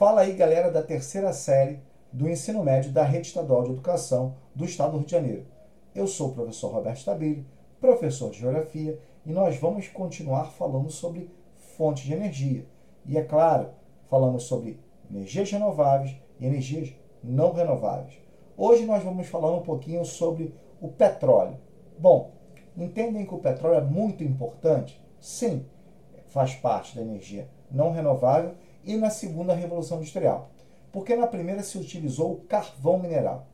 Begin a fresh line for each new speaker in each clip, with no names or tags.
Fala aí, galera da terceira série do ensino médio da Rede Estadual de Educação do Estado do Rio de Janeiro. Eu sou o professor Roberto Stabile, professor de Geografia, e nós vamos continuar falando sobre fontes de energia. E é claro, falamos sobre energias renováveis e energias não renováveis. Hoje nós vamos falar um pouquinho sobre o petróleo. Bom, entendem que o petróleo é muito importante? Sim, faz parte da energia não renovável e na segunda revolução industrial, porque na primeira se utilizou o carvão mineral.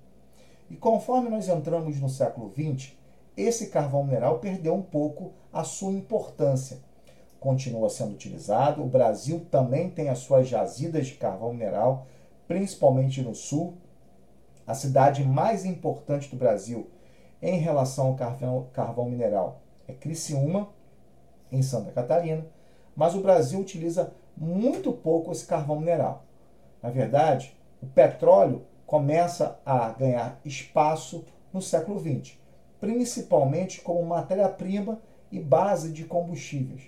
E conforme nós entramos no século XX, esse carvão mineral perdeu um pouco a sua importância. Continua sendo utilizado, o Brasil também tem as suas jazidas de carvão mineral, principalmente no sul. A cidade mais importante do Brasil em relação ao carvão, carvão mineral é Criciúma, em Santa Catarina, mas o Brasil utiliza muito pouco esse carvão mineral. Na verdade, o petróleo começa a ganhar espaço no século XX, principalmente como matéria-prima e base de combustíveis,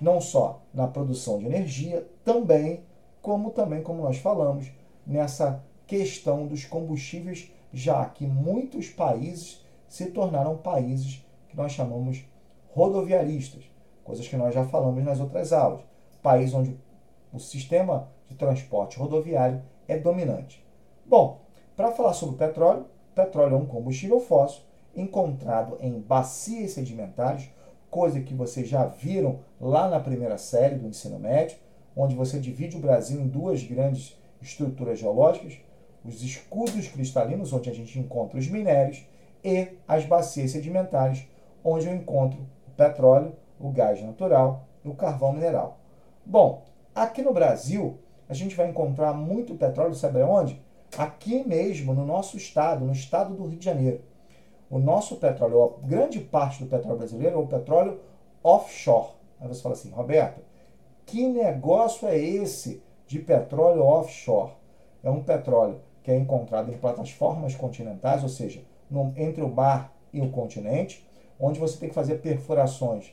não só na produção de energia, também como também como nós falamos nessa questão dos combustíveis, já que muitos países se tornaram países que nós chamamos rodoviaristas, coisas que nós já falamos nas outras aulas. País onde o sistema de transporte rodoviário é dominante. Bom, para falar sobre o petróleo, petróleo é um combustível fóssil encontrado em bacias sedimentares, coisa que vocês já viram lá na primeira série do ensino médio, onde você divide o Brasil em duas grandes estruturas geológicas, os escudos cristalinos, onde a gente encontra os minérios, e as bacias sedimentares, onde eu encontro o petróleo, o gás natural e o carvão mineral. Bom, aqui no Brasil, a gente vai encontrar muito petróleo, sabe onde? Aqui mesmo, no nosso estado, no estado do Rio de Janeiro. O nosso petróleo, a grande parte do petróleo brasileiro é o petróleo offshore. Aí você fala assim, Roberto, que negócio é esse de petróleo offshore? É um petróleo que é encontrado em plataformas continentais, ou seja, no, entre o mar e o continente, onde você tem que fazer perfurações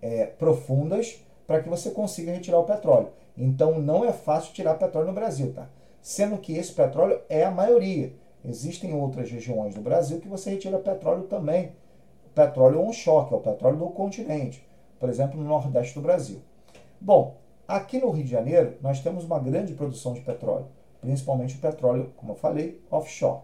é, profundas para que você consiga retirar o petróleo. Então não é fácil tirar petróleo no Brasil, tá? Sendo que esse petróleo é a maioria. Existem outras regiões do Brasil que você retira petróleo também. Petróleo onshore, que é o petróleo do continente. Por exemplo, no nordeste do Brasil. Bom, aqui no Rio de Janeiro nós temos uma grande produção de petróleo, principalmente o petróleo, como eu falei, offshore.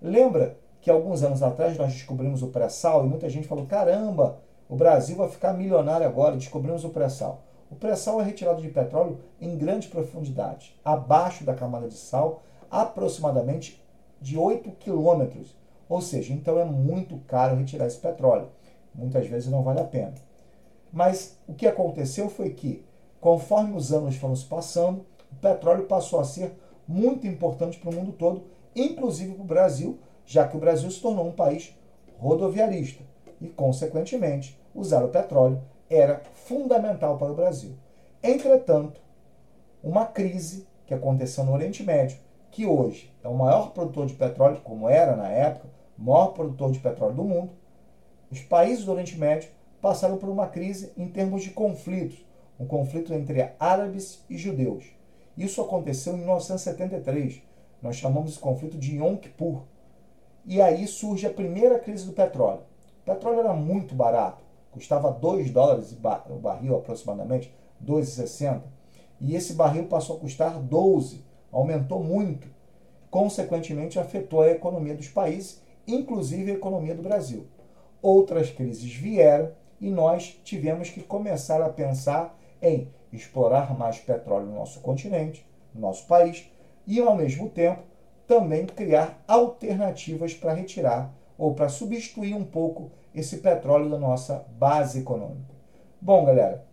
Lembra que alguns anos atrás nós descobrimos o pré-sal e muita gente falou: caramba, o Brasil vai ficar milionário agora, descobrimos o pré-sal. O pré-sal é retirado de petróleo em grande profundidade, abaixo da camada de sal, aproximadamente de 8 quilômetros. Ou seja, então é muito caro retirar esse petróleo. Muitas vezes não vale a pena. Mas o que aconteceu foi que, conforme os anos foram se passando, o petróleo passou a ser muito importante para o mundo todo, inclusive para o Brasil, já que o Brasil se tornou um país rodoviarista e, consequentemente, usar o petróleo era fundamental para o Brasil. Entretanto, uma crise que aconteceu no Oriente Médio, que hoje é o maior produtor de petróleo, como era na época, o maior produtor de petróleo do mundo, os países do Oriente Médio passaram por uma crise em termos de conflitos, um conflito entre árabes e judeus. Isso aconteceu em 1973. Nós chamamos esse conflito de Yom Kippur. E aí surge a primeira crise do petróleo. O petróleo era muito barato, custava 2 dólares o barril aproximadamente, 2,60. E esse barril passou a custar 12, aumentou muito. Consequentemente, afetou a economia dos países, inclusive a economia do Brasil. Outras crises vieram e nós tivemos que começar a pensar em explorar mais petróleo no nosso continente, no nosso país, e ao mesmo tempo também criar alternativas para retirar ou para substituir um pouco esse petróleo da nossa base econômica. Bom, galera,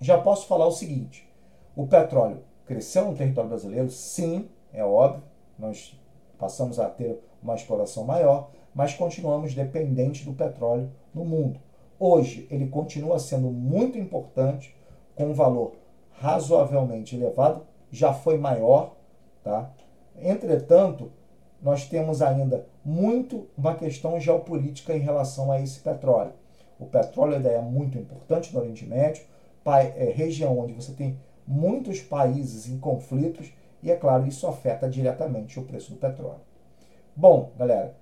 já posso falar o seguinte: o petróleo cresceu no território brasileiro, sim, é óbvio, nós passamos a ter uma exploração maior, mas continuamos dependentes do petróleo no mundo. Hoje, ele continua sendo muito importante, com um valor razoavelmente elevado, já foi maior, tá? Entretanto, nós temos ainda muito uma questão geopolítica em relação a esse petróleo. O petróleo é muito importante no Oriente Médio, é região onde você tem muitos países em conflitos e, é claro, isso afeta diretamente o preço do petróleo. Bom, galera,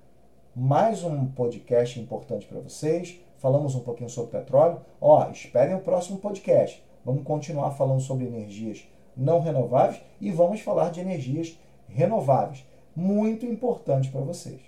mais um podcast importante para vocês. Falamos um pouquinho sobre petróleo. Ó, esperem o próximo podcast. Vamos continuar falando sobre energias não renováveis e vamos falar de energias renováveis. Muito importante para vocês.